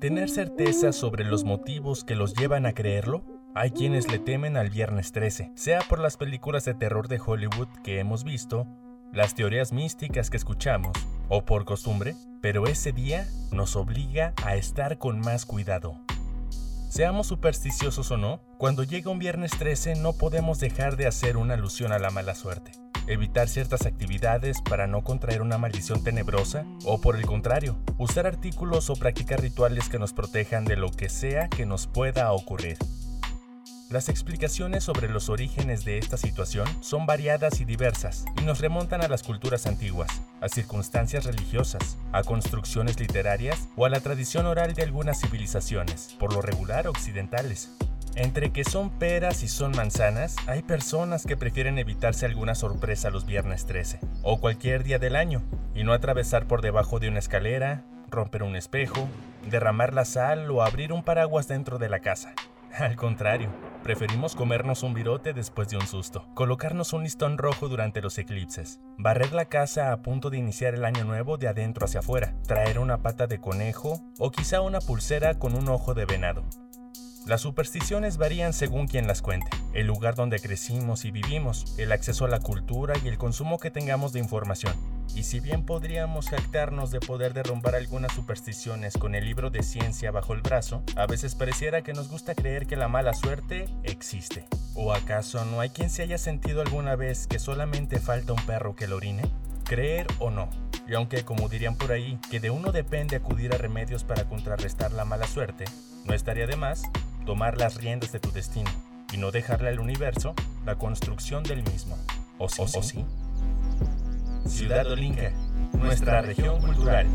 Tener certeza sobre los motivos que los llevan a creerlo, hay quienes le temen al viernes 13, sea por las películas de terror de Hollywood que hemos visto, las teorías místicas que escuchamos, o por costumbre, pero ese día nos obliga a estar con más cuidado. Seamos supersticiosos o no, cuando llega un viernes 13 no podemos dejar de hacer una alusión a la mala suerte, evitar ciertas actividades para no contraer una maldición tenebrosa o por el contrario, usar artículos o practicar rituales que nos protejan de lo que sea que nos pueda ocurrir. Las explicaciones sobre los orígenes de esta situación son variadas y diversas y nos remontan a las culturas antiguas, a circunstancias religiosas, a construcciones literarias o a la tradición oral de algunas civilizaciones, por lo regular occidentales. Entre que son peras y son manzanas, hay personas que prefieren evitarse alguna sorpresa los viernes 13 o cualquier día del año y no atravesar por debajo de una escalera, romper un espejo, derramar la sal o abrir un paraguas dentro de la casa. Al contrario, preferimos comernos un virote después de un susto, colocarnos un listón rojo durante los eclipses, barrer la casa a punto de iniciar el año nuevo de adentro hacia afuera, traer una pata de conejo o quizá una pulsera con un ojo de venado. Las supersticiones varían según quien las cuente, el lugar donde crecimos y vivimos, el acceso a la cultura y el consumo que tengamos de información. Y si bien podríamos jactarnos de poder derrumbar algunas supersticiones con el libro de ciencia bajo el brazo, a veces pareciera que nos gusta creer que la mala suerte existe. ¿O acaso no hay quien se haya sentido alguna vez que solamente falta un perro que lo orine? Creer o no. Y aunque, como dirían por ahí, que de uno depende acudir a remedios para contrarrestar la mala suerte, no estaría de más tomar las riendas de tu destino y no dejarle al universo la construcción del mismo. ¿O sí? ¿O sí? Ciudad Olinca, nuestra región cultural.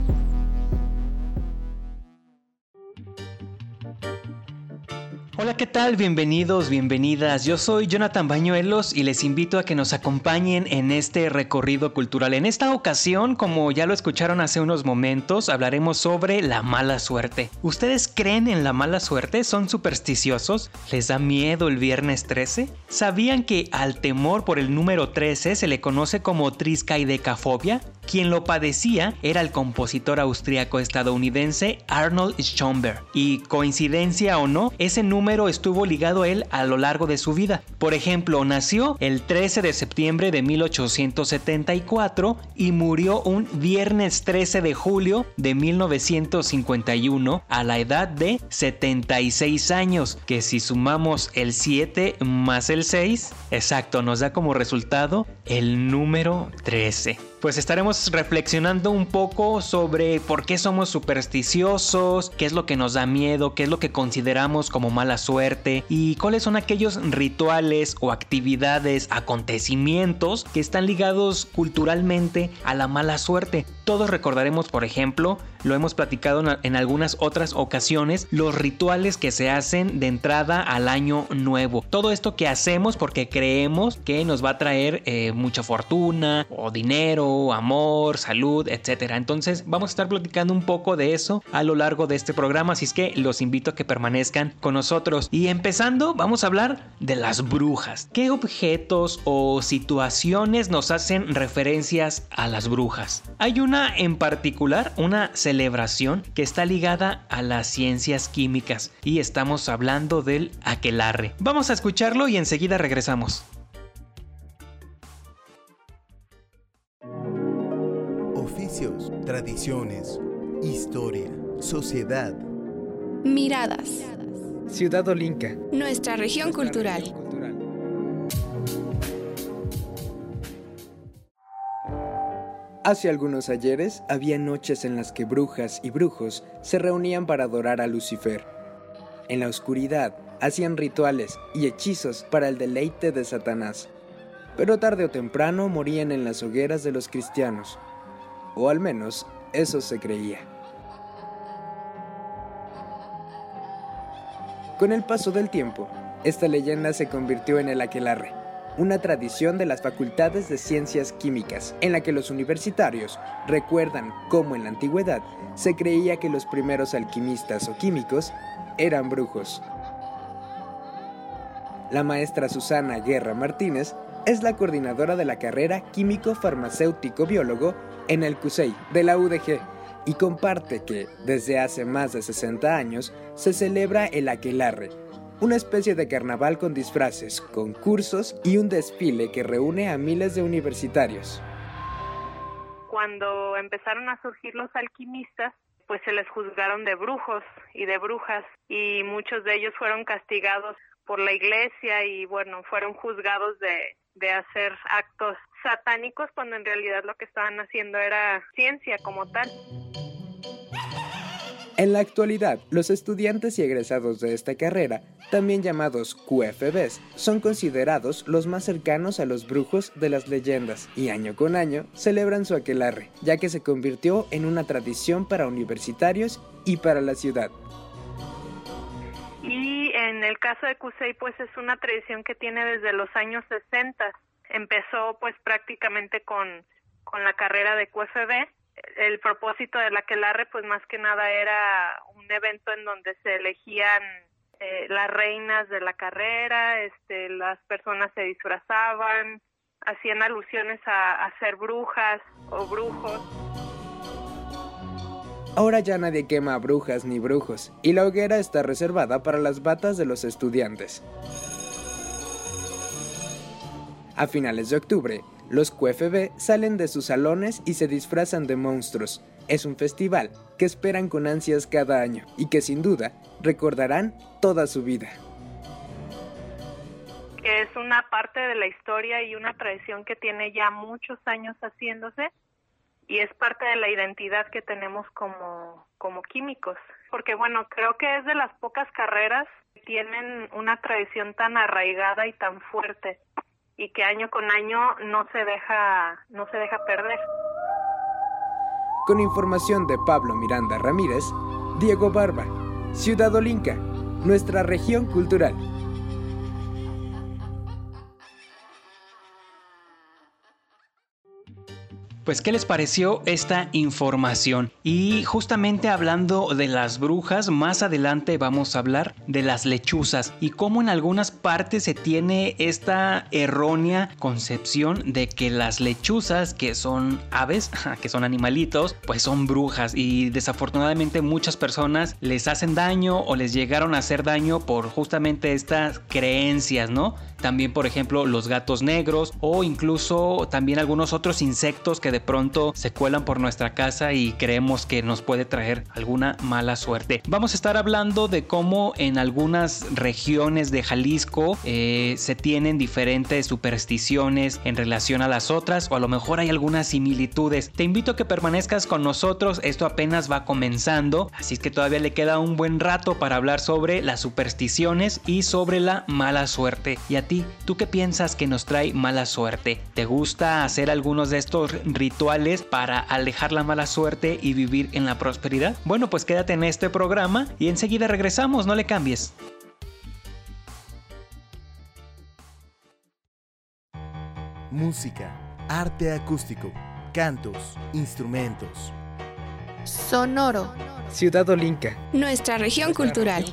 Hola, ¿qué tal? Bienvenidos, bienvenidas. Yo soy Jonathan Bañuelos y les invito a que nos acompañen en este recorrido cultural. En esta ocasión, como ya lo escucharon hace unos momentos, hablaremos sobre la mala suerte. ¿Ustedes creen en la mala suerte? ¿Son supersticiosos? ¿Les da miedo el viernes 13? ¿Sabían que al temor por el número 13 se le conoce como triscaidecafobia? Quien lo padecía era el compositor austríaco estadounidense Arnold Schoenberg. Y coincidencia o no, ese número estuvo ligado a él a lo largo de su vida. Por ejemplo, nació el 13 de septiembre de 1874 y murió un viernes 13 de julio de 1951 a la edad de 76 años, que si sumamos el 7 más el 6, exacto, nos da como resultado el número 13 pues estaremos reflexionando un poco sobre por qué somos supersticiosos, qué es lo que nos da miedo, qué es lo que consideramos como mala suerte y cuáles son aquellos rituales o actividades, acontecimientos que están ligados culturalmente a la mala suerte. Todos recordaremos, por ejemplo, lo hemos platicado en algunas otras ocasiones, los rituales que se hacen de entrada al año nuevo. Todo esto que hacemos porque creemos que nos va a traer eh, mucha fortuna o dinero, amor, salud, etc. Entonces vamos a estar platicando un poco de eso a lo largo de este programa, así es que los invito a que permanezcan con nosotros. Y empezando, vamos a hablar de las brujas. ¿Qué objetos o situaciones nos hacen referencias a las brujas? Hay una en particular, una celebración que está ligada a las ciencias químicas y estamos hablando del aquelarre. Vamos a escucharlo y enseguida regresamos. Oficios, tradiciones, historia, sociedad. Miradas. Ciudad Olinca. Nuestra región cultural. Hace algunos ayeres había noches en las que brujas y brujos se reunían para adorar a Lucifer. En la oscuridad hacían rituales y hechizos para el deleite de Satanás, pero tarde o temprano morían en las hogueras de los cristianos, o al menos eso se creía. Con el paso del tiempo, esta leyenda se convirtió en el aquelarre una tradición de las facultades de ciencias químicas, en la que los universitarios recuerdan cómo en la antigüedad se creía que los primeros alquimistas o químicos eran brujos. La maestra Susana Guerra Martínez es la coordinadora de la carrera Químico Farmacéutico Biólogo en el CUSEI de la UDG y comparte que, desde hace más de 60 años, se celebra el Aquelarre, una especie de carnaval con disfraces, concursos y un desfile que reúne a miles de universitarios. Cuando empezaron a surgir los alquimistas, pues se les juzgaron de brujos y de brujas y muchos de ellos fueron castigados por la iglesia y bueno, fueron juzgados de, de hacer actos satánicos cuando en realidad lo que estaban haciendo era ciencia como tal. En la actualidad, los estudiantes y egresados de esta carrera, también llamados QFBs, son considerados los más cercanos a los brujos de las leyendas y año con año celebran su aquelarre, ya que se convirtió en una tradición para universitarios y para la ciudad. Y en el caso de Cusey, pues es una tradición que tiene desde los años 60. Empezó pues prácticamente con, con la carrera de QFB el propósito de la Quelarre pues más que nada era un evento en donde se elegían eh, las reinas de la carrera, este, las personas se disfrazaban, hacían alusiones a, a ser brujas o brujos. Ahora ya nadie quema brujas ni brujos, y la hoguera está reservada para las batas de los estudiantes. A finales de octubre, los QFB salen de sus salones y se disfrazan de monstruos. Es un festival que esperan con ansias cada año y que sin duda recordarán toda su vida. Es una parte de la historia y una tradición que tiene ya muchos años haciéndose y es parte de la identidad que tenemos como, como químicos. Porque bueno, creo que es de las pocas carreras que tienen una tradición tan arraigada y tan fuerte y que año con año no se deja no se deja perder. Con información de Pablo Miranda Ramírez, Diego Barba, Ciudad Olinca, nuestra región cultural. Pues, ¿qué les pareció esta información? Y justamente hablando de las brujas, más adelante vamos a hablar de las lechuzas y cómo en algunas partes se tiene esta errónea concepción de que las lechuzas, que son aves, que son animalitos, pues son brujas y desafortunadamente muchas personas les hacen daño o les llegaron a hacer daño por justamente estas creencias, ¿no? También, por ejemplo, los gatos negros o incluso también algunos otros insectos que de pronto se cuelan por nuestra casa y creemos que nos puede traer alguna mala suerte. Vamos a estar hablando de cómo en algunas regiones de Jalisco eh, se tienen diferentes supersticiones en relación a las otras o a lo mejor hay algunas similitudes. Te invito a que permanezcas con nosotros, esto apenas va comenzando, así que todavía le queda un buen rato para hablar sobre las supersticiones y sobre la mala suerte. Y a ti, ¿tú qué piensas que nos trae mala suerte? ¿Te gusta hacer algunos de estos rituales para alejar la mala suerte y vivir en la prosperidad? Bueno, pues quédate en este programa y enseguida regresamos, no le cambies. Música, arte acústico, cantos, instrumentos. Sonoro. Ciudad Olinca. Nuestra región cultural.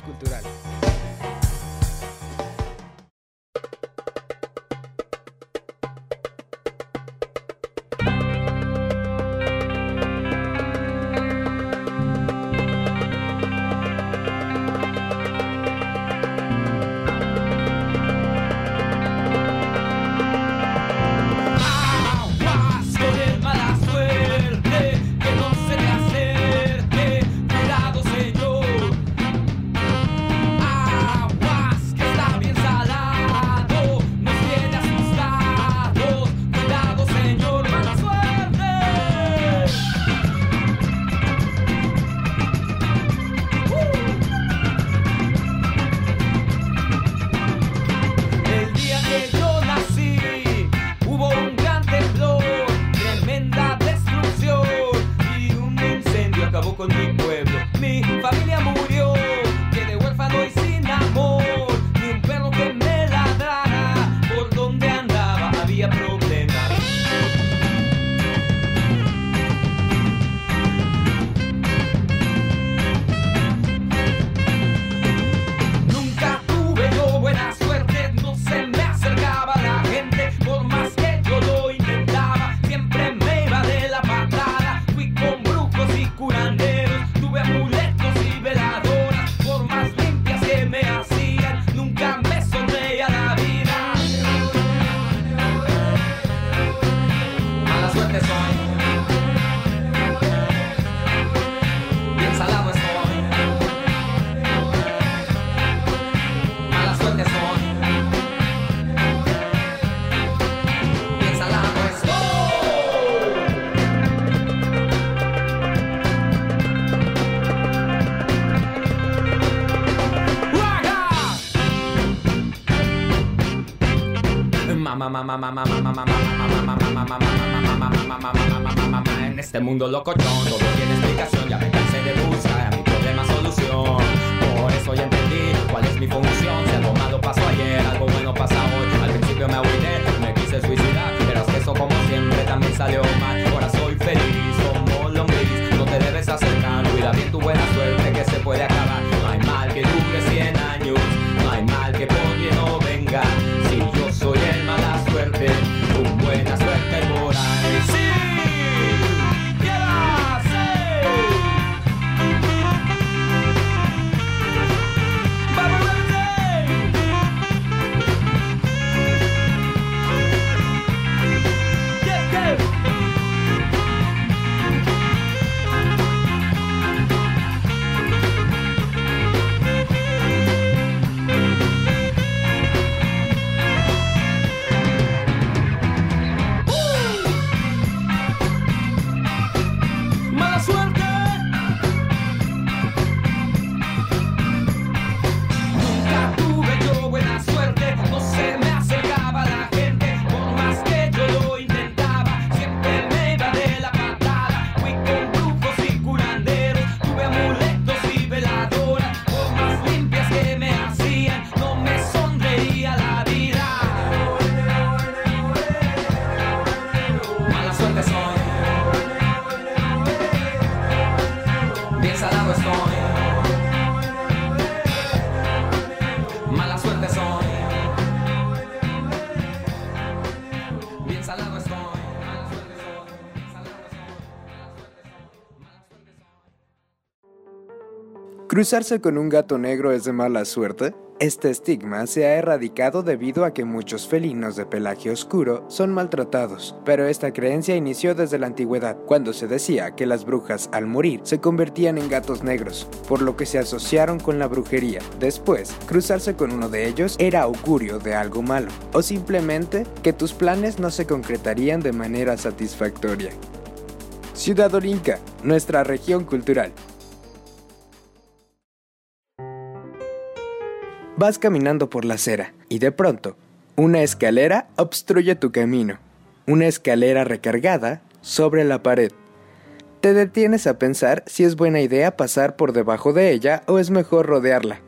En este mundo locochón todo tiene explicación, ya me cansé de buscar a mi problema solución. Por eso ya entendí cuál es mi función. Si algo malo pasó ayer, algo bueno pasa hoy. Al principio me agüité, me quise suicidar, pero eso como siempre también salió mal. Ahora soy feliz, como lombriz, no te debes acercar. Cuida bien tu buena suerte que se puede acabar. ¿Cruzarse con un gato negro es de mala suerte? Este estigma se ha erradicado debido a que muchos felinos de pelaje oscuro son maltratados, pero esta creencia inició desde la antigüedad, cuando se decía que las brujas al morir se convertían en gatos negros, por lo que se asociaron con la brujería. Después, cruzarse con uno de ellos era augurio de algo malo, o simplemente que tus planes no se concretarían de manera satisfactoria. Ciudad Olinca, nuestra región cultural. Vas caminando por la acera y de pronto, una escalera obstruye tu camino. Una escalera recargada sobre la pared. Te detienes a pensar si es buena idea pasar por debajo de ella o es mejor rodearla.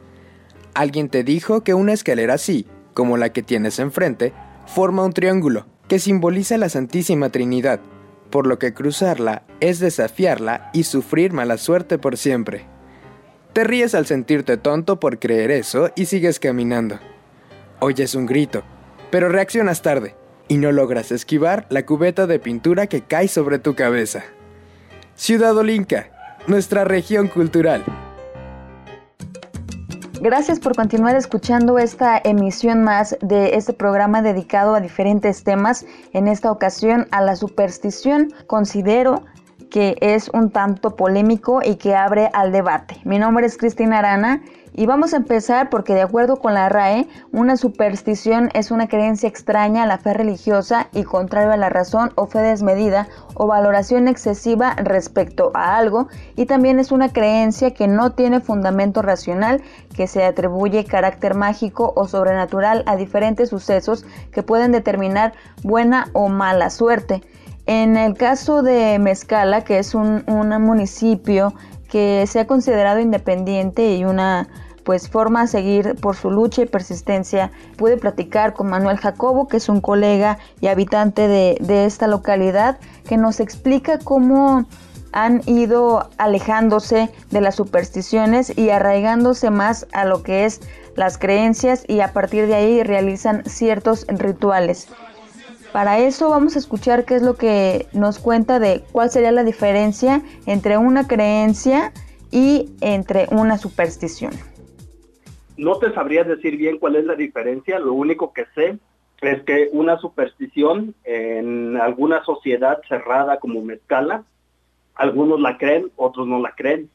Alguien te dijo que una escalera así, como la que tienes enfrente, forma un triángulo que simboliza la Santísima Trinidad, por lo que cruzarla es desafiarla y sufrir mala suerte por siempre. Te ríes al sentirte tonto por creer eso y sigues caminando. Oyes un grito, pero reaccionas tarde y no logras esquivar la cubeta de pintura que cae sobre tu cabeza. Ciudad Olinca, nuestra región cultural. Gracias por continuar escuchando esta emisión más de este programa dedicado a diferentes temas. En esta ocasión a la superstición. Considero que es un tanto polémico y que abre al debate. Mi nombre es Cristina Arana y vamos a empezar porque de acuerdo con la RAE, una superstición es una creencia extraña a la fe religiosa y contrario a la razón o fe desmedida o valoración excesiva respecto a algo y también es una creencia que no tiene fundamento racional, que se atribuye carácter mágico o sobrenatural a diferentes sucesos que pueden determinar buena o mala suerte. En el caso de Mezcala, que es un, un municipio que se ha considerado independiente y una pues forma a seguir por su lucha y persistencia. Pude platicar con Manuel Jacobo, que es un colega y habitante de, de esta localidad, que nos explica cómo han ido alejándose de las supersticiones y arraigándose más a lo que es las creencias y a partir de ahí realizan ciertos rituales. Para eso vamos a escuchar qué es lo que nos cuenta de cuál sería la diferencia entre una creencia y entre una superstición. No te sabría decir bien cuál es la diferencia, lo único que sé es que una superstición en alguna sociedad cerrada como Mezcala, algunos la creen, otros no la creen.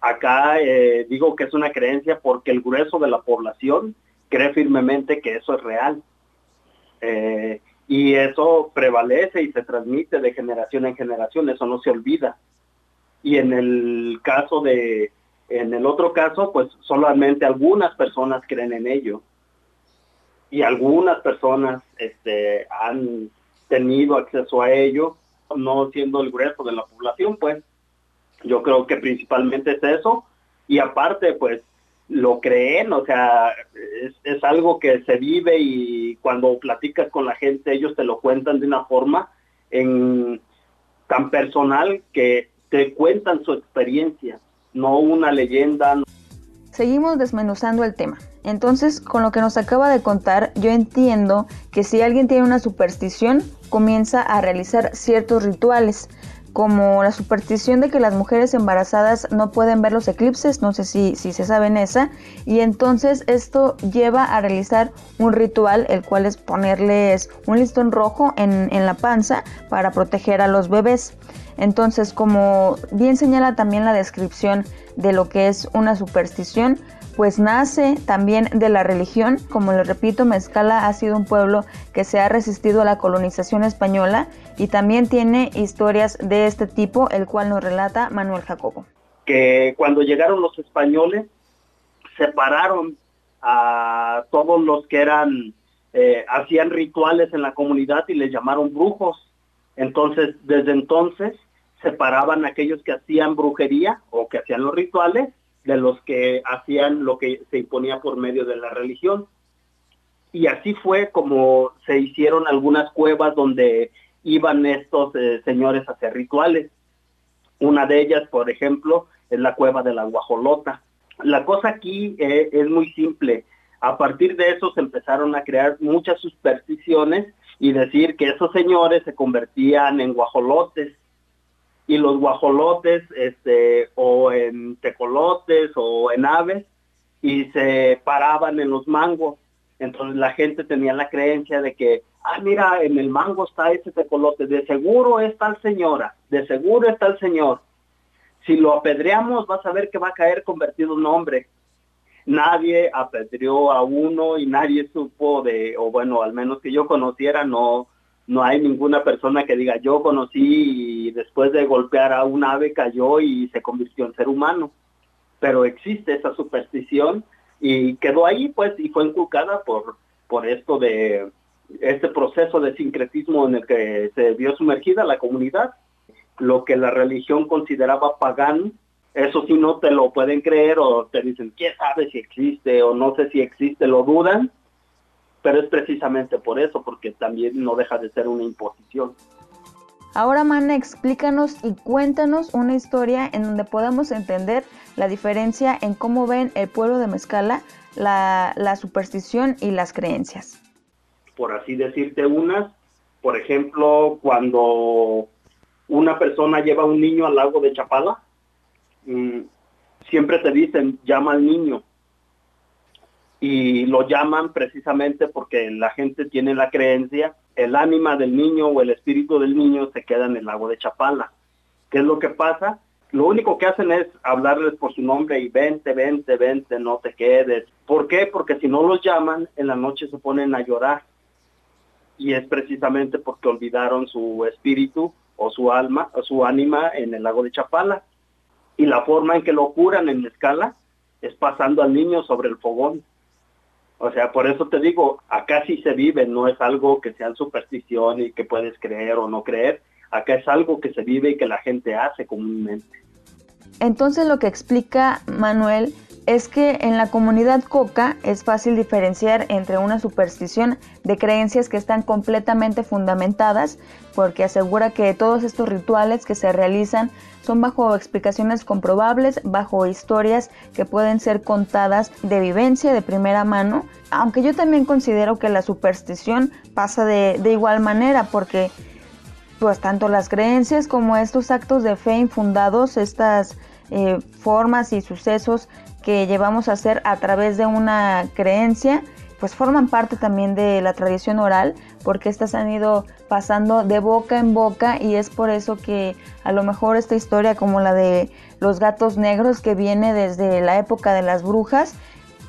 Acá eh, digo que es una creencia porque el grueso de la población cree firmemente que eso es real. Eh, y eso prevalece y se transmite de generación en generación, eso no se olvida. Y en el caso de, en el otro caso, pues solamente algunas personas creen en ello. y algunas personas este, han tenido acceso a ello, no siendo el grueso de la población, pues yo creo que principalmente es eso. Y aparte, pues lo creen, o sea, es, algo que se vive y cuando platicas con la gente, ellos te lo cuentan de una forma en, tan personal que te cuentan su experiencia, no una leyenda. Seguimos desmenuzando el tema. Entonces, con lo que nos acaba de contar, yo entiendo que si alguien tiene una superstición, comienza a realizar ciertos rituales como la superstición de que las mujeres embarazadas no pueden ver los eclipses, no sé si, si se saben esa, y entonces esto lleva a realizar un ritual, el cual es ponerles un listón rojo en, en la panza para proteger a los bebés. Entonces, como bien señala también la descripción de lo que es una superstición, pues nace también de la religión. Como les repito, Mezcala ha sido un pueblo que se ha resistido a la colonización española y también tiene historias de este tipo, el cual nos relata Manuel Jacobo. Que cuando llegaron los españoles, separaron a todos los que eran, eh, hacían rituales en la comunidad y les llamaron brujos. Entonces, desde entonces, separaban a aquellos que hacían brujería o que hacían los rituales de los que hacían lo que se imponía por medio de la religión. Y así fue como se hicieron algunas cuevas donde iban estos eh, señores a hacer rituales. Una de ellas, por ejemplo, es la cueva de la Guajolota. La cosa aquí eh, es muy simple. A partir de eso se empezaron a crear muchas supersticiones y decir que esos señores se convertían en guajolotes y los guajolotes este, o en tecolotes o en aves y se paraban en los mangos. Entonces la gente tenía la creencia de que, ah, mira, en el mango está ese tecolote, de seguro está el señora, de seguro está el señor. Si lo apedreamos vas a ver que va a caer convertido en hombre. Nadie apedreó a uno y nadie supo de, o bueno, al menos que yo conociera, no, no hay ninguna persona que diga yo conocí y después de golpear a un ave cayó y se convirtió en ser humano. Pero existe esa superstición y quedó ahí pues y fue inculcada por, por esto de este proceso de sincretismo en el que se vio sumergida la comunidad. Lo que la religión consideraba pagano, eso sí no te lo pueden creer o te dicen, ¿quién sabe si existe o no sé si existe? Lo dudan pero es precisamente por eso, porque también no deja de ser una imposición. Ahora, Mana, explícanos y cuéntanos una historia en donde podamos entender la diferencia en cómo ven el pueblo de Mezcala la, la superstición y las creencias. Por así decirte unas, por ejemplo, cuando una persona lleva a un niño al lago de Chapala, mm, siempre te dicen, llama al niño, y lo llaman precisamente porque la gente tiene la creencia, el ánima del niño o el espíritu del niño se queda en el lago de Chapala. ¿Qué es lo que pasa? Lo único que hacen es hablarles por su nombre y vente, vente, vente, no te quedes. ¿Por qué? Porque si no los llaman, en la noche se ponen a llorar. Y es precisamente porque olvidaron su espíritu o su alma o su ánima en el lago de Chapala. Y la forma en que lo curan en la escala es pasando al niño sobre el fogón o sea, por eso te digo, acá sí se vive, no es algo que sea superstición y que puedes creer o no creer. Acá es algo que se vive y que la gente hace comúnmente. Entonces lo que explica Manuel es que en la comunidad coca es fácil diferenciar entre una superstición de creencias que están completamente fundamentadas, porque asegura que todos estos rituales que se realizan son bajo explicaciones comprobables, bajo historias que pueden ser contadas de vivencia de primera mano, aunque yo también considero que la superstición pasa de, igual manera, porque pues tanto las creencias como estos actos de fe infundados, estas eh, formas y sucesos que llevamos a hacer a través de una creencia, pues forman parte también de la tradición oral, porque estas han ido pasando de boca en boca y es por eso que a lo mejor esta historia como la de los gatos negros que viene desde la época de las brujas,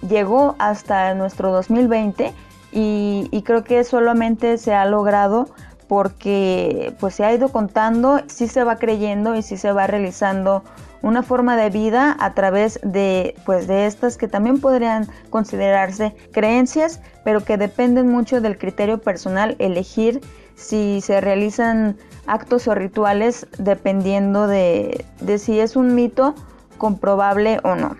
llegó hasta nuestro 2020 y, y creo que solamente se ha logrado porque pues se ha ido contando, sí se va creyendo y sí se va realizando una forma de vida a través de pues de estas que también podrían considerarse creencias, pero que dependen mucho del criterio personal elegir si se realizan actos o rituales dependiendo de, de si es un mito comprobable o no.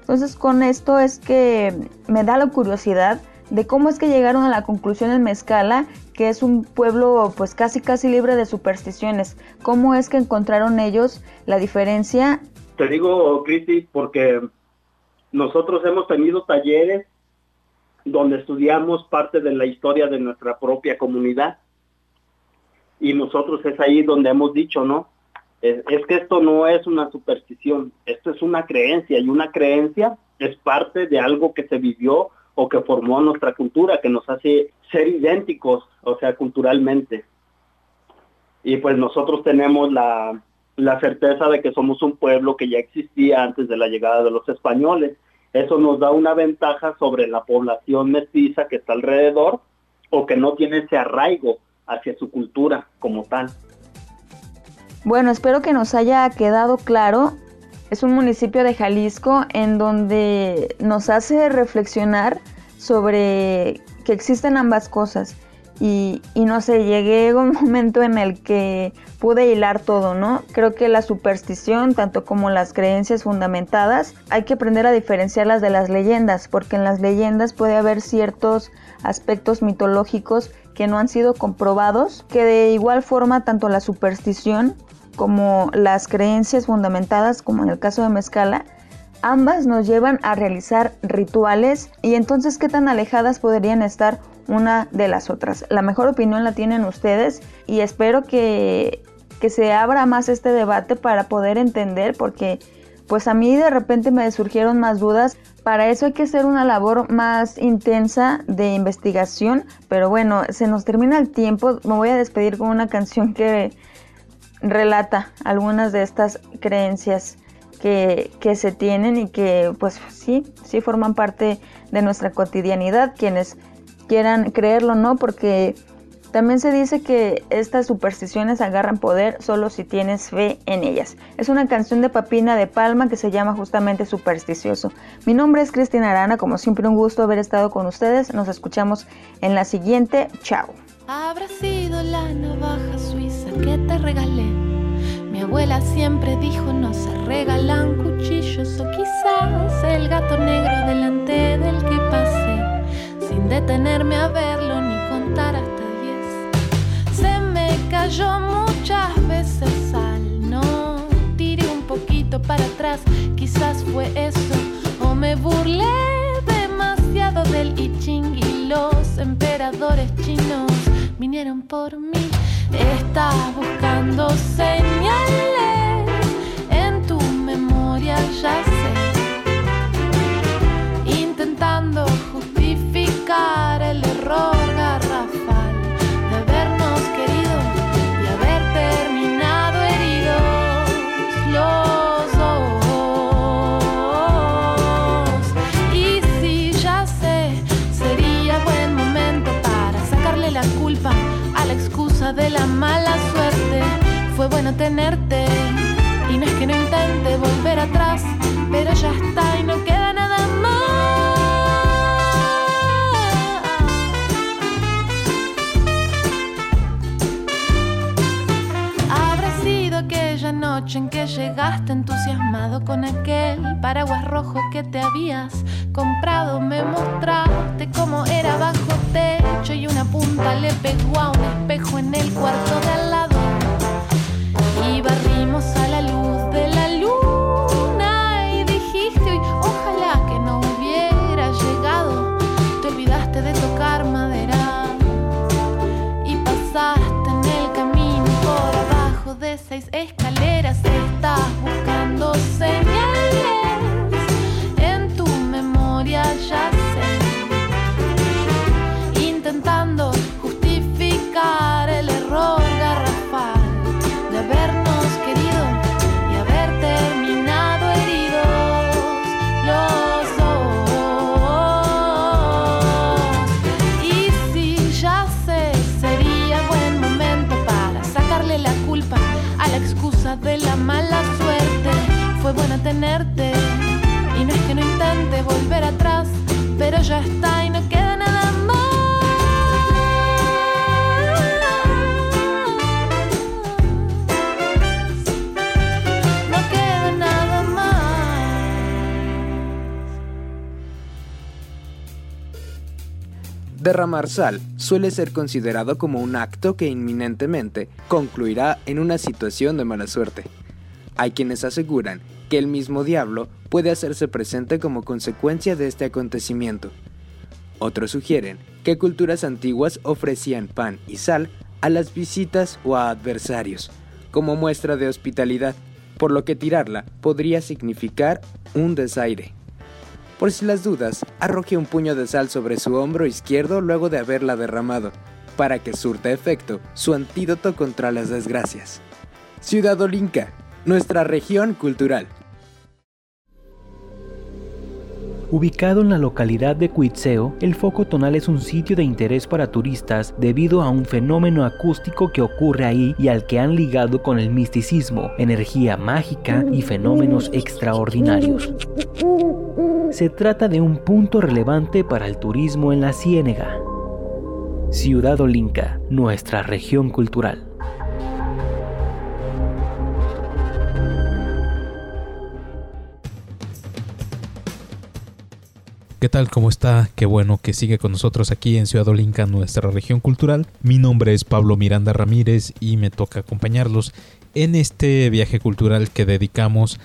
Entonces con esto es que me da la curiosidad de cómo es que llegaron a la conclusión en Mezcala que es un pueblo pues casi casi libre de supersticiones. ¿Cómo es que encontraron ellos la diferencia? Te digo, Cristi, porque nosotros hemos tenido talleres donde estudiamos parte de la historia de nuestra propia comunidad. Y nosotros es ahí donde hemos dicho, ¿no? Es, es, que esto no es una superstición, esto es una creencia y una creencia es parte de algo que se vivió o que formó nuestra cultura, que nos hace ser idénticos, o sea, culturalmente. Y pues nosotros tenemos la, la certeza de que somos un pueblo que ya existía antes de la llegada de los españoles. Eso nos da una ventaja sobre la población mestiza que está alrededor o que no tiene ese arraigo hacia su cultura como tal. Bueno, espero que nos haya quedado claro es un municipio de Jalisco en donde nos hace reflexionar sobre que existen ambas cosas. Y, no sé, llegué a un momento en el que pude hilar todo, ¿no? Creo que la superstición, tanto como las creencias fundamentadas, hay que aprender a diferenciarlas de las leyendas, porque en las leyendas puede haber ciertos aspectos mitológicos que no han sido comprobados, que de igual forma tanto la superstición como las creencias fundamentadas, como en el caso de Mezcala, ambas nos llevan a realizar rituales y entonces qué tan alejadas podrían estar una de las otras. La mejor opinión la tienen ustedes y espero que, que se abra más este debate para poder entender porque pues a mí de repente me surgieron más dudas. Para eso hay que hacer una labor más intensa de investigación. Pero bueno, se nos termina el tiempo. Me voy a despedir con una canción que relata algunas de estas creencias que, que, se tienen y que pues sí, sí forman parte de nuestra cotidianidad, quienes quieran creerlo no, porque también se dice que estas supersticiones agarran poder solo si tienes fe en ellas. Es una canción de Papina de Palma que se llama justamente Supersticioso. Mi nombre es Cristina Arana, como siempre un gusto haber estado con ustedes. Nos escuchamos en la siguiente. Chao. Que te regalé. Mi abuela siempre dijo no se regalan cuchillos o quizás el gato negro delante del que pasé sin detenerme a verlo ni contar hasta diez. Se me cayó muchas veces al no tiré un poquito para atrás, quizás fue eso o me burlé demasiado del I Ching y los emperadores chinos vinieron por mí. Buscando señales en tu memoria, ya Bueno tenerte y no es que no intente volver atrás, pero ya está y no queda nada más. Habrá sido aquella noche en que llegaste entusiasmado con aquel paraguas rojo que te habías comprado. Me mostraste cómo era bajo techo y una punta le pegó a un espejo en el cuarto de al lado. Y barrimos a la luz de la luna y dijiste hoy, ojalá que no hubiera llegado. Te olvidaste de tocar madera y pasaste en el camino por abajo de seis escaleras. Estás buscando Derramar sal suele ser considerado como un acto que inminentemente concluirá en una situación de mala suerte. Hay quienes aseguran que el mismo diablo puede hacerse presente como consecuencia de este acontecimiento. Otros sugieren que culturas antiguas ofrecían pan y sal a las visitas o a adversarios, como muestra de hospitalidad, por lo que tirarla podría significar un desaire. Por si las dudas, arroje un puño de sal sobre su hombro izquierdo luego de haberla derramado, para que surta efecto su antídoto contra las desgracias. Ciudad Olinca, nuestra región cultural. Ubicado en la localidad de Cuitzeo, el foco tonal es un sitio de interés para turistas debido a un fenómeno acústico que ocurre ahí y al que han ligado con el misticismo, energía mágica y fenómenos extraordinarios. Se trata de un punto relevante para el turismo en la Ciénega. Ciudad Olinca, nuestra región cultural. ¿Qué tal? ¿Cómo está? Qué bueno que sigue con nosotros aquí en Ciudad Olinca, nuestra región cultural. Mi nombre es Pablo Miranda Ramírez y me toca acompañarlos en este viaje cultural que dedicamos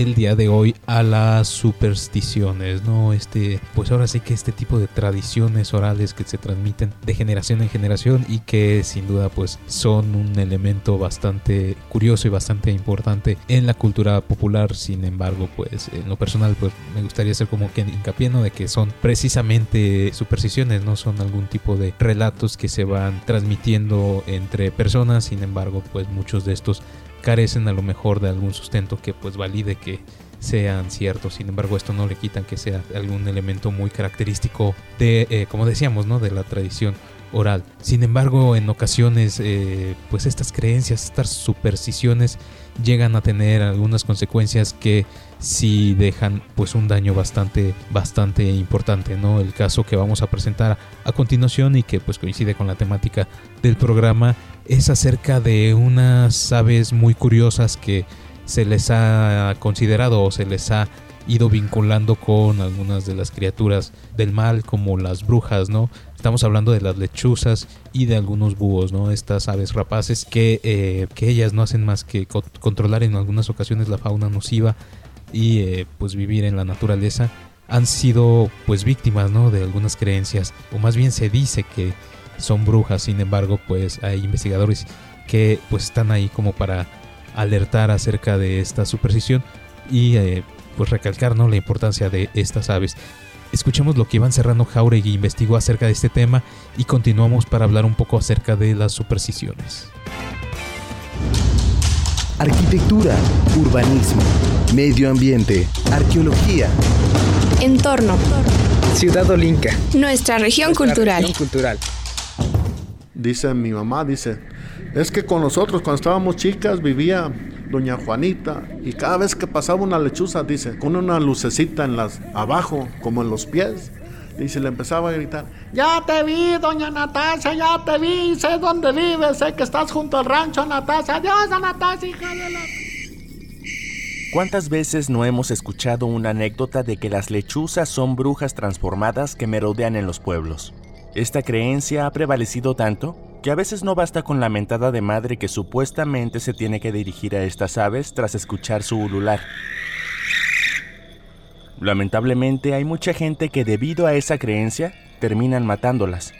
el día de hoy a las supersticiones, ¿no? Este, pues ahora sí que este tipo de tradiciones orales que se transmiten de generación en generación y que sin duda pues son un elemento bastante curioso y bastante importante en la cultura popular. Sin embargo, pues en lo personal pues me gustaría hacer como que hincapié ¿no? de que son precisamente supersticiones, no son algún tipo de relatos que se van transmitiendo entre personas. Sin embargo, pues muchos de estos carecen a lo mejor de algún sustento que pues valide que sean ciertos. Sin embargo, esto no le quitan que sea algún elemento muy característico de, eh, como decíamos, ¿no? de la tradición oral. Sin embargo, en ocasiones, eh, pues estas creencias, estas supersticiones llegan a tener algunas consecuencias que sí dejan pues un daño bastante bastante importante no el caso que vamos a presentar a continuación y que pues coincide con la temática del programa es acerca de unas aves muy curiosas que se les ha considerado o se les ha ido vinculando con algunas de las criaturas del mal como las brujas, ¿no? Estamos hablando de las lechuzas y de algunos búhos, ¿no? Estas aves rapaces que, eh, que ellas no hacen más que controlar en algunas ocasiones la fauna nociva y eh, pues vivir en la naturaleza han sido pues víctimas, ¿no? De algunas creencias o más bien se dice que son brujas, sin embargo pues hay investigadores que pues están ahí como para alertar acerca de esta superstición y eh, pues recalcar ¿no? la importancia de estas aves. Escuchemos lo que Iván Serrano Jauregui investigó acerca de este tema y continuamos para hablar un poco acerca de las supersticiones. Arquitectura, urbanismo, medio ambiente, arqueología. Entorno. Ciudad Olinca. Nuestra región Nuestra cultural. región cultural. Dice mi mamá, dice, es que con nosotros cuando estábamos chicas vivía doña Juanita y cada vez que pasaba una lechuza, dice, con una lucecita en las abajo, como en los pies, y se le empezaba a gritar, ya te vi, doña Natasha, ya te vi, sé dónde vives, sé que estás junto al rancho, Natasha, adiós, Natasha, hija de la... ¿Cuántas veces no hemos escuchado una anécdota de que las lechuzas son brujas transformadas que merodean en los pueblos? Esta creencia ha prevalecido tanto que a veces no basta con la mentada de madre que supuestamente se tiene que dirigir a estas aves tras escuchar su ulular. Lamentablemente hay mucha gente que debido a esa creencia terminan matándolas.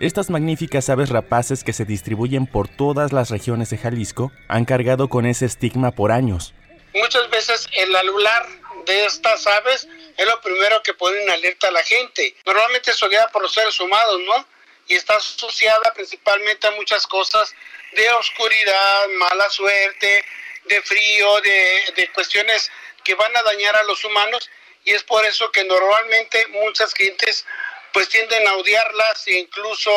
Estas magníficas aves rapaces que se distribuyen por todas las regiones de Jalisco han cargado con ese estigma por años. Muchas veces el alular de estas aves es lo primero que pone en alerta a la gente. Normalmente es guiada por los seres humanos, ¿no? Y está asociada principalmente a muchas cosas de oscuridad, mala suerte, de frío, de, de cuestiones que van a dañar a los humanos y es por eso que normalmente muchas gentes pues tienden a odiarlas e incluso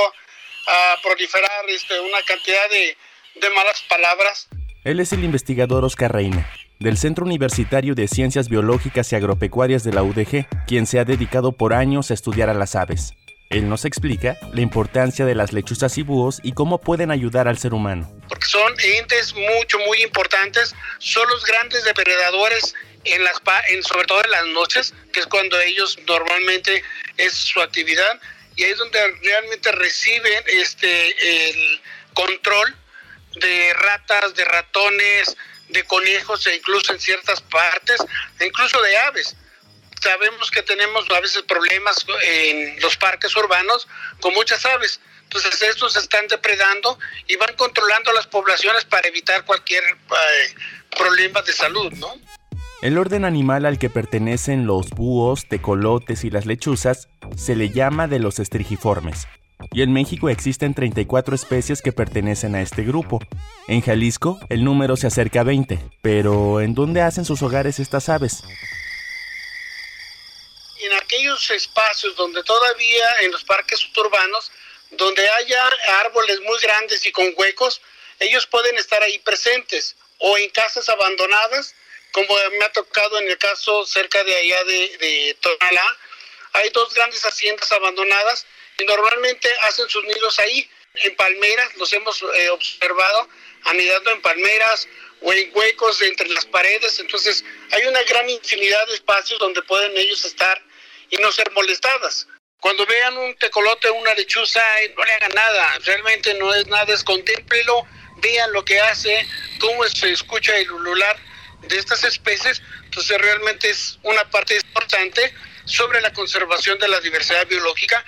a proliferar este, una cantidad de, de malas palabras. Él es el investigador Oscar Reina, del Centro Universitario de Ciencias Biológicas y Agropecuarias de la UDG, quien se ha dedicado por años a estudiar a las aves. Él nos explica la importancia de las lechuzas y búhos y cómo pueden ayudar al ser humano. Porque son entes mucho, muy importantes, son los grandes depredadores en las, en, sobre todo en las noches, que es cuando ellos normalmente es su actividad, y ahí es donde realmente reciben este el control de ratas, de ratones, de conejos e incluso en ciertas partes, e incluso de aves. Sabemos que tenemos a veces problemas en los parques urbanos con muchas aves. Entonces estos están depredando y van controlando las poblaciones para evitar cualquier eh, problema de salud, ¿no? El orden animal al que pertenecen los búhos, tecolotes y las lechuzas se le llama de los estrigiformes y en México existen 34 especies que pertenecen a este grupo. En Jalisco el número se acerca a 20, pero ¿en dónde hacen sus hogares estas aves? En aquellos espacios donde todavía en los parques urbanos, donde haya árboles muy grandes y con huecos, ellos pueden estar ahí presentes o en casas abandonadas, como me ha tocado en el caso cerca de allá de, de Tonalá, hay dos grandes haciendas abandonadas normalmente hacen sus nidos ahí, en palmeras, los hemos eh, observado anidando en palmeras o en huecos entre las paredes, entonces hay una gran infinidad de espacios donde pueden ellos estar y no ser molestadas. Cuando vean un tecolote una lechuza, eh, no le hagan nada, realmente no es nada, es contémplelo, vean lo que hace, cómo se escucha el ulular de estas especies, entonces realmente es una parte importante sobre la conservación de la diversidad biológica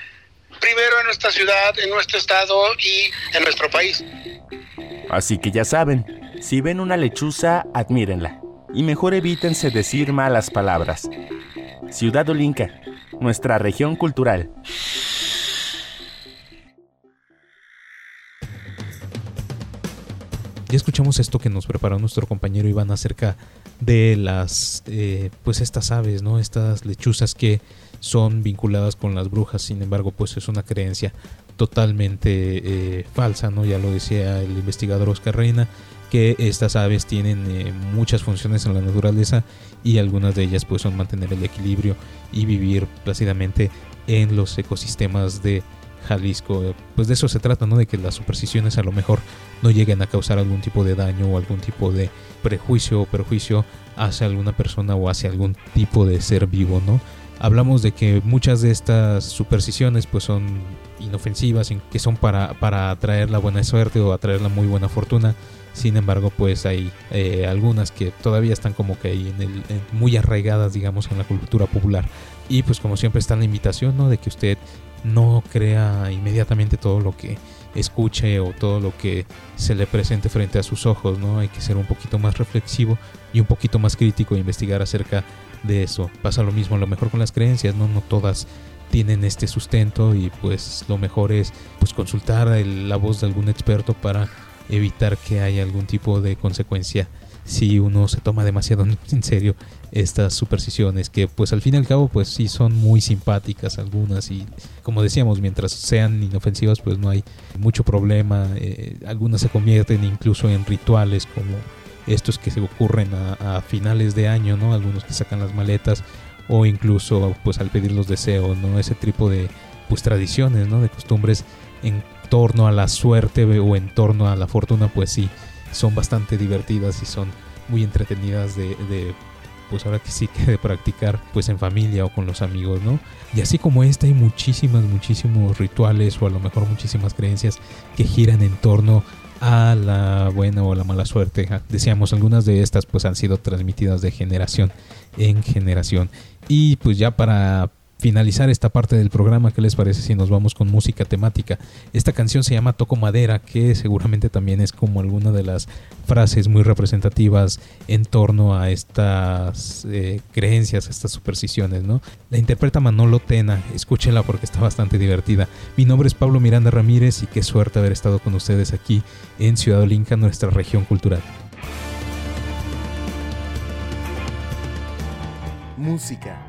primero en nuestra ciudad, en nuestro estado y en nuestro país. Así que ya saben, si ven una lechuza, admírenla. Y mejor evítense decir malas palabras. Ciudad Olinca, nuestra región cultural. Ya escuchamos esto que nos preparó nuestro compañero Iván acerca de las, eh, pues estas aves, ¿no? Estas lechuzas que son vinculadas con las brujas, sin embargo, pues es una creencia totalmente eh, falsa, ¿no? Ya lo decía el investigador Oscar Reina, que estas aves tienen eh, muchas funciones en la naturaleza y algunas de ellas pues son mantener el equilibrio y vivir plácidamente en los ecosistemas de Jalisco. Pues de eso se trata, ¿no? De que las supersticiones a lo mejor no lleguen a causar algún tipo de daño o algún tipo de prejuicio o perjuicio hacia alguna persona o hacia algún tipo de ser vivo, ¿no? Hablamos de que muchas de estas supersticiones pues son inofensivas, que son para, para atraer la buena suerte o atraer la muy buena fortuna. Sin embargo, pues hay eh, algunas que todavía están como que ahí en el, muy arraigadas, digamos, en la cultura popular. Y pues como siempre está la invitación, ¿no? De que usted no crea inmediatamente todo lo que escuche o todo lo que se le presente frente a sus ojos, ¿no? Hay que ser un poquito más reflexivo y un poquito más crítico e investigar acerca de eso. Pasa lo mismo a lo mejor con las creencias, ¿no? No todas tienen este sustento y pues lo mejor es pues consultar la voz de algún experto para evitar que haya algún tipo de consecuencia si uno se toma demasiado en serio estas supersticiones que pues al fin y al cabo pues sí son muy simpáticas algunas y como decíamos mientras sean inofensivas pues no hay mucho problema eh, algunas se convierten incluso en rituales como estos que se ocurren a, finales de año, ¿no? Algunos que sacan las maletas o incluso pues al pedir los deseos, ¿no? Ese tipo de pues tradiciones, ¿no? De costumbres en torno a la suerte o en torno a la fortuna, pues sí, son bastante divertidas y son muy entretenidas de, de pues ahora que sí que de practicar pues en familia o con los amigos, ¿no? Y así como esta hay muchísimas, muchísimos rituales o a lo mejor muchísimas creencias que giran en torno a la buena o la mala suerte. Decíamos, algunas de estas pues han sido transmitidas de generación en generación. Y pues ya para finalizar esta parte del programa, ¿qué les parece si nos vamos con música temática? Esta canción se llama Toco Madera, que seguramente también es como alguna de las frases muy representativas en torno a estas eh, creencias, estas supersticiones, ¿no? La interpreta Manolo Tena, escúchela porque está bastante divertida. Mi nombre es Pablo Miranda Ramírez y qué suerte haber estado con ustedes aquí en Ciudad Olinca, nuestra región cultural. Música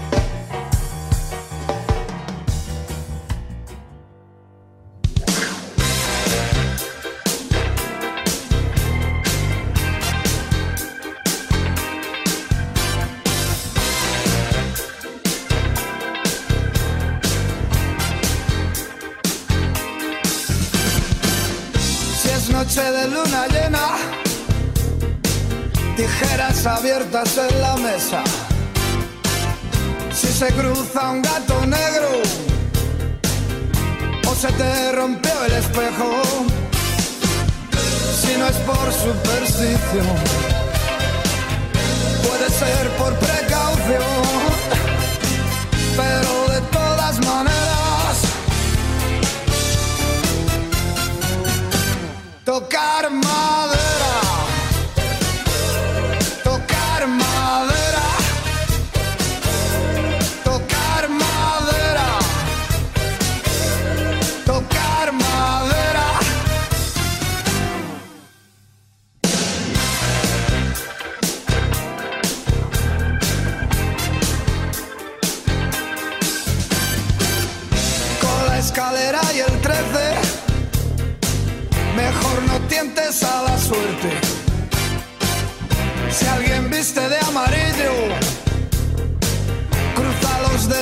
Luna llena, tijeras abiertas en la mesa. Si se cruza un gato negro o se te rompió el espejo, si no es por superstición, puede ser por precaución, pero tocar madera,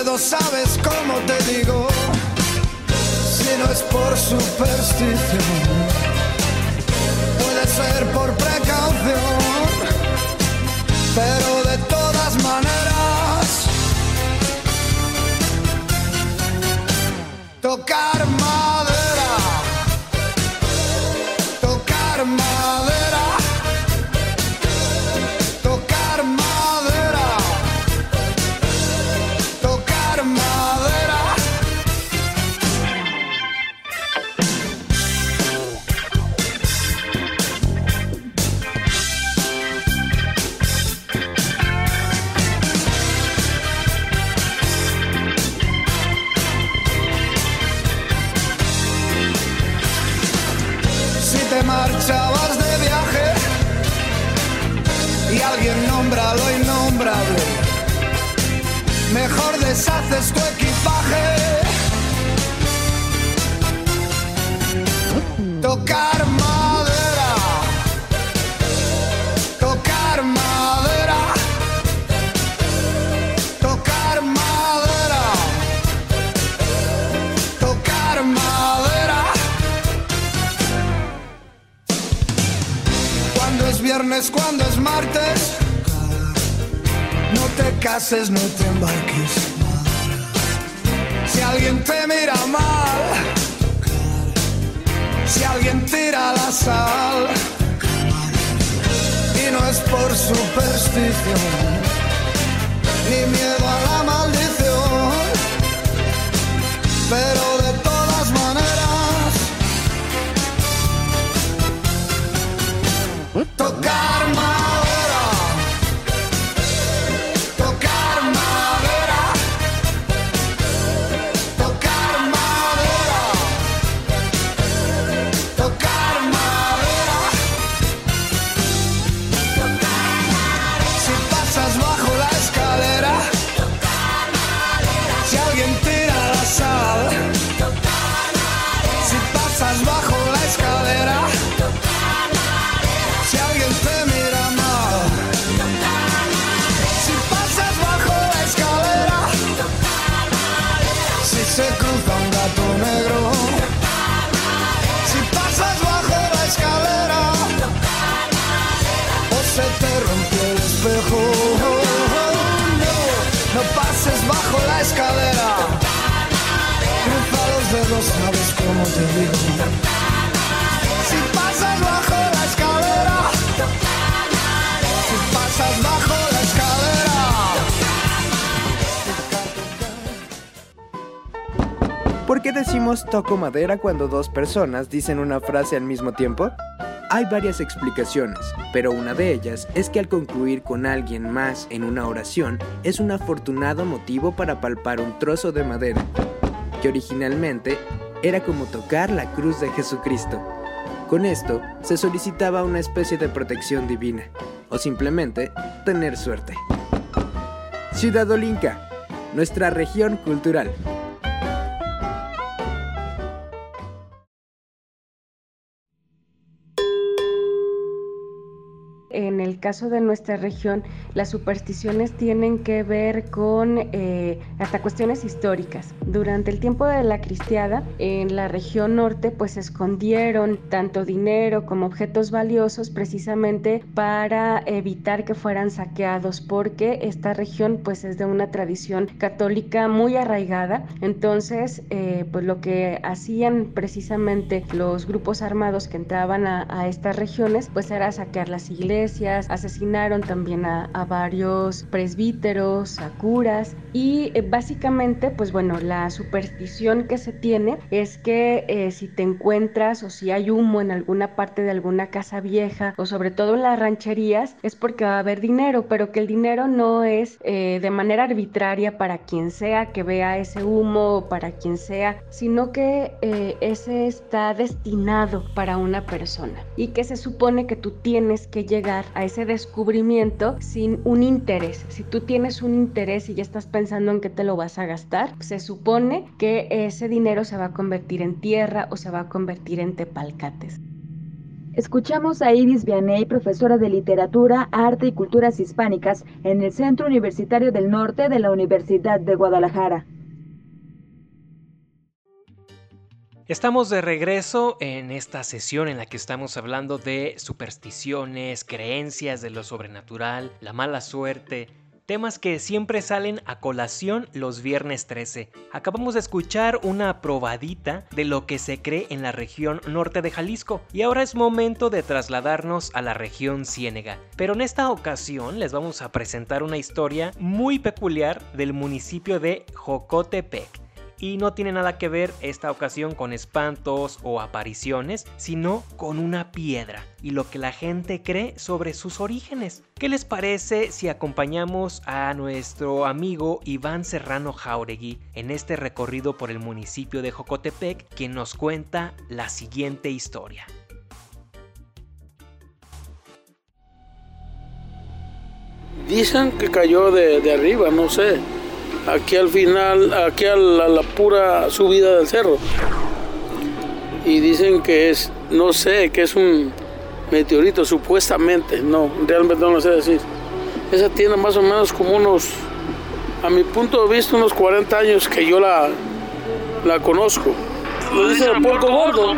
dedos, sabes cómo te digo. Si no es por superstición, puede ser por precaución, pero de todas maneras, tocar no te embarques. Si alguien te mira mal, si alguien tira la sal, y no es por superstición, ni miedo a la maldición, pero qué decimos toco madera cuando dos personas dicen una frase al mismo tiempo? Hay varias explicaciones, pero una de ellas es que al concluir con alguien más en una oración es un afortunado motivo para palpar un trozo de madera, que originalmente era como tocar la cruz de Jesucristo. Con esto se solicitaba una especie de protección divina, o simplemente tener suerte. Ciudad Olinca, nuestra región cultural. Caso de nuestra región, las supersticiones tienen que ver con eh, hasta cuestiones históricas. Durante el tiempo de la cristiada, en la región norte, pues escondieron tanto dinero como objetos valiosos precisamente para evitar que fueran saqueados, porque esta región pues es de una tradición católica muy arraigada. Entonces, eh, pues lo que hacían precisamente los grupos armados que entraban a, a estas regiones, pues era saquear las iglesias asesinaron también a, varios presbíteros, a curas y eh, básicamente pues bueno, la superstición que se tiene es que eh, si te encuentras o si hay humo en alguna parte de alguna casa vieja o sobre todo en las rancherías es porque va a haber dinero, pero que el dinero no es eh, de manera arbitraria para quien sea que vea ese humo o para quien sea, sino que ese está destinado para una persona. Y que se supone que tú tienes que llegar a ese descubrimiento sin un interés. Si tú tienes un interés y ya estás pensando en qué te lo vas a gastar, se supone que ese dinero se va a convertir en tierra o se va a convertir en tepalcates. Escuchamos a Iris Vianey, profesora de Literatura, Arte y Culturas Hispánicas en el Centro Universitario del Norte de la Universidad de Guadalajara. Estamos de regreso en esta sesión en la que estamos hablando de supersticiones, creencias de lo sobrenatural, la mala suerte, temas que siempre salen a colación los viernes 13. Acabamos de escuchar una probadita de lo que se cree en la región norte de Jalisco y ahora es momento de trasladarnos a la región Ciénega. Pero en esta ocasión les vamos a presentar una historia muy peculiar del municipio de Jocotepec y no tiene nada que ver esta ocasión con espantos o apariciones, sino con una piedra y lo que la gente cree sobre sus orígenes. ¿Qué les parece si acompañamos a nuestro amigo Iván Serrano Jauregui en este recorrido por el municipio de Jocotepec, quien nos cuenta la siguiente historia? Dicen que cayó de, de arriba, no sé aquí al final, aquí a la, pura subida del cerro. Y dicen que es, no sé, que es un meteorito, supuestamente, no, realmente no lo sé decir. Esa tiene más o menos como unos, a mi punto de vista, unos 40 años que yo la, la conozco. Lo dice el puerco gordo.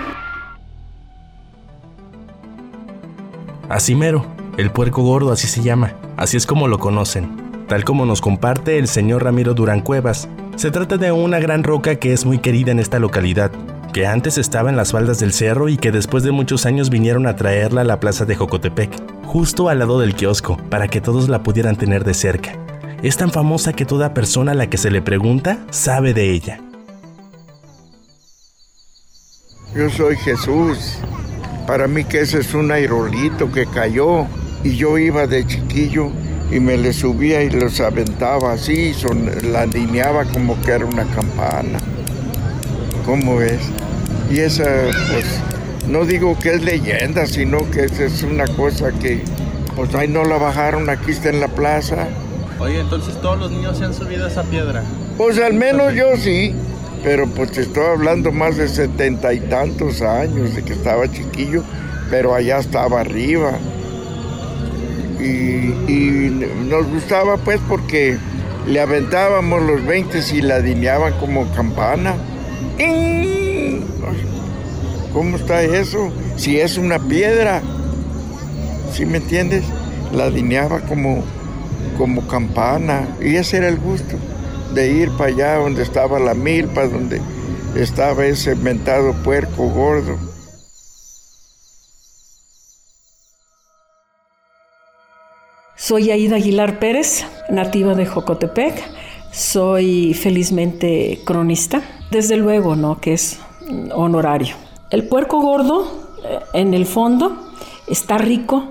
Así mero, el puerco gordo, así se llama, así es como lo conocen tal como nos comparte el señor Ramiro Durán Cuevas. Se trata de una gran roca que es muy querida en esta localidad, que antes estaba en las faldas del cerro y que después de muchos años vinieron a traerla a la plaza de Jocotepec, justo al lado del kiosco, para que todos la pudieran tener de cerca. Es tan famosa que toda persona a la que se le pregunta sabe de ella. Yo soy Jesús. Para mí que ese es un aerolito que cayó y yo iba de chiquillo y me le subía y los aventaba así, son, la alineaba como que era una campana. ¿Cómo ves? Y esa, pues, no digo que es leyenda, sino que es una cosa que, pues ahí no la bajaron, aquí está en la plaza. Oye, entonces todos los niños se han subido a esa piedra. Pues al menos yo sí, pero pues te estoy hablando más de setenta y tantos años de que estaba chiquillo, pero allá estaba arriba y, nos gustaba pues porque le aventábamos los 20 y la dineaban como campana. ¿Cómo está eso? Si es una piedra, ¿sí me entiendes? La dineaba como, como campana y ese era el gusto de ir para allá donde estaba la milpa, donde estaba ese mentado puerco gordo. Soy Aida Aguilar Pérez, nativa de Jocotepec. Soy felizmente cronista. Desde luego, ¿no? Que es honorario. El puerco gordo, eh, en el fondo, está rico,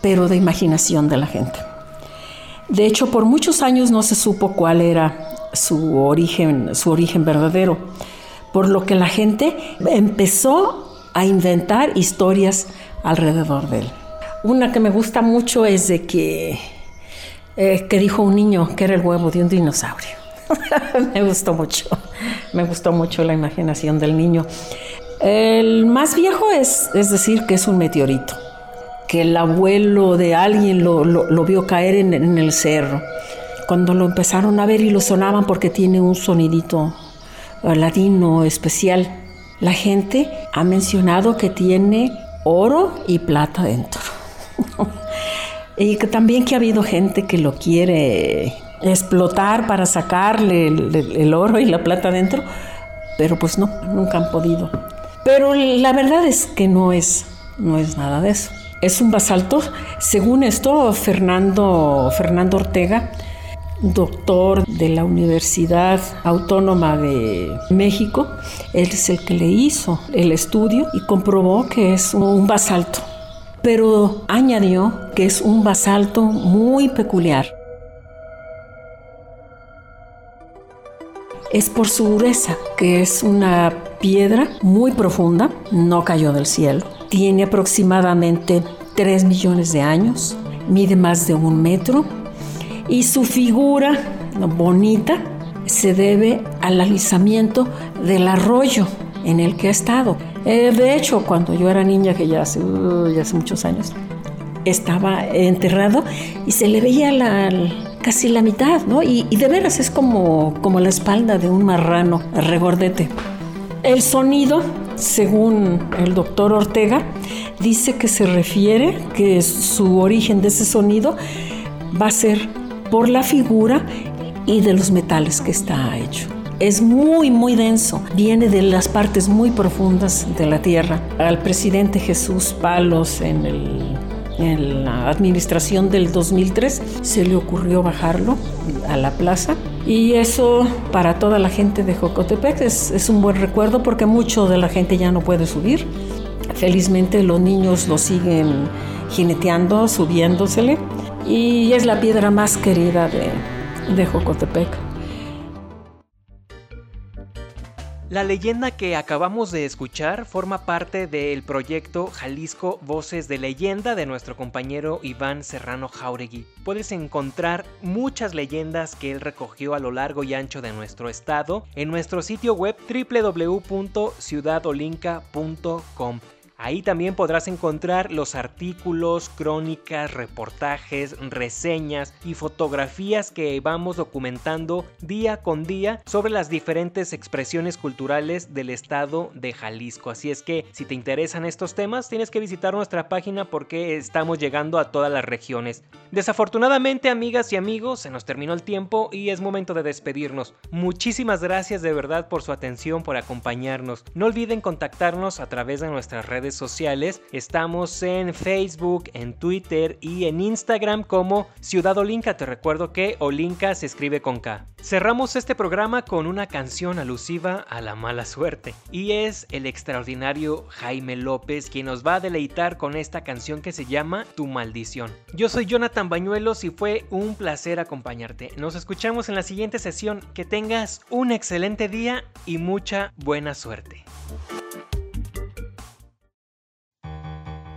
pero de imaginación de la gente. De hecho, por muchos años no se supo cuál era su origen, su origen verdadero, por lo que la gente empezó a inventar historias alrededor de él. Una que me gusta mucho es de que, eh, que dijo un niño que era el huevo de un dinosaurio. me gustó mucho, me gustó mucho la imaginación del niño. El más viejo es, es decir que es un meteorito. que el abuelo de alguien lo, vio caer en, en, el cerro. Cuando lo empezaron a ver y lo sonaban porque tiene un sonidito ladino especial, la gente ha mencionado que tiene oro y plata dentro. y también que ha habido gente que lo quiere explotar para sacarle el, oro y la plata dentro, pero pues no, nunca han podido. Pero la verdad es que no es, no es nada de eso. Es un basalto, según esto, Fernando, Fernando Ortega, doctor de la Universidad Autónoma de México, él es el que le hizo el estudio y comprobó que es un basalto. Pero añadió que es un basalto muy peculiar. es por su dureza, que es una piedra muy profunda, no cayó del cielo. Tiene aproximadamente 3 millones de años, mide más de un metro y su figura bonita se debe al alisamiento del arroyo en el que ha estado. Eh, de hecho, cuando yo era niña, que ya hace, ya hace muchos años, estaba enterrado y se le veía la, casi la mitad, ¿no? Y, de veras es como, como la espalda de un marrano regordete. El sonido, según el doctor Ortega, dice que se refiere que su origen de ese sonido va a ser por la figura y de los metales que está hecho. Es muy, muy denso. Viene de las partes muy profundas de la tierra. Al presidente Jesús Palos en la administración del 2003 se le ocurrió bajarlo a la plaza y eso para toda la gente de Jocotepec es, es un buen recuerdo porque mucho de la gente ya no puede subir. Felizmente los niños lo siguen jineteando, subiéndosele y es la piedra más querida de, de Jocotepec. La leyenda que acabamos de escuchar forma parte del proyecto Jalisco Voces de Leyenda de nuestro compañero Iván Serrano Jauregui. Puedes encontrar muchas leyendas que él recogió a lo largo y ancho de nuestro estado en nuestro sitio web www.ciudadolinca.com. Ahí también podrás encontrar los artículos, crónicas, reportajes, reseñas y fotografías que vamos documentando día con día sobre las diferentes expresiones culturales del estado de Jalisco. Así es que si te interesan estos temas tienes que visitar nuestra página porque estamos llegando a todas las regiones. Desafortunadamente amigas y amigos se nos terminó el tiempo y es momento de despedirnos. Muchísimas gracias de verdad por su atención, por acompañarnos. No olviden contactarnos a través de nuestras redes sociales. Estamos en Facebook, en Twitter y en Instagram como Ciudad Olinka. Te recuerdo que Olinka se escribe con K. Cerramos este programa con una canción alusiva a la mala suerte. Y es el extraordinario Jaime López quien nos va a deleitar con esta canción que se llama Tu maldición. Yo soy Jonathan Bañuelos y fue un placer acompañarte. Nos escuchamos en la siguiente sesión. Que tengas un excelente día y mucha buena suerte.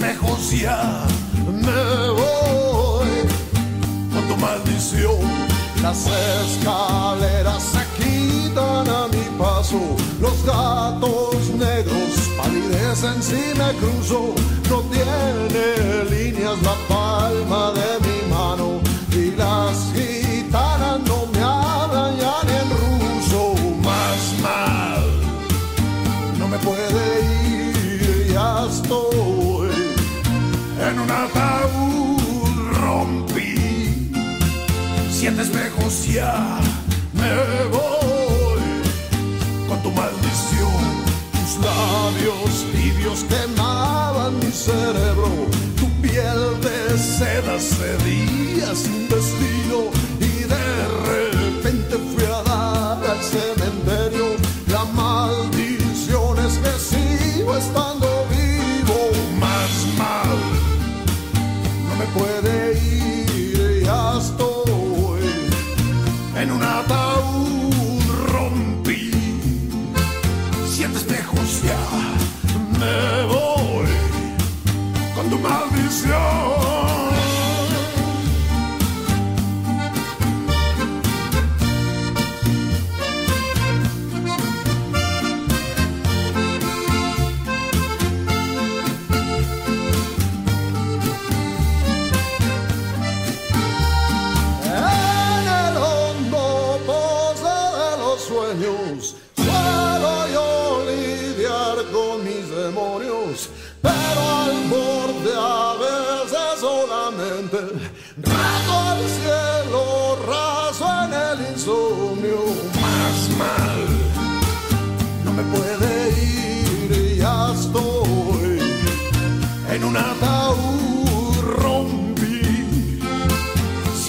Espejos ya me voy con tu maldición. Las escaleras se quitan a mi paso, los gatos negros palidecen si me cruzo. No tiene líneas la palma de mi mano y las gitanas espejos ya me voy con tu maldición. Tus labios tibios quemaban mi cerebro. Tu piel de seda cedía sin destino. Y de repente fui a dar al cementerio.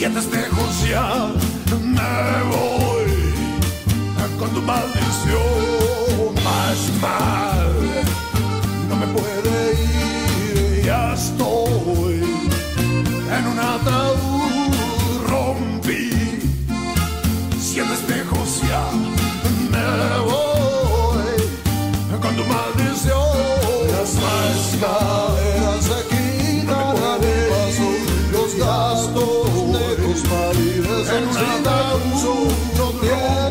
Siete espejos ya me voy con tu maldición. Más mal no me puede ir ya estoy en un ataúd. Rompí siete espejos ya me voy con tu maldición. Escaleras se quitan negros maridos en un ataúd no tiene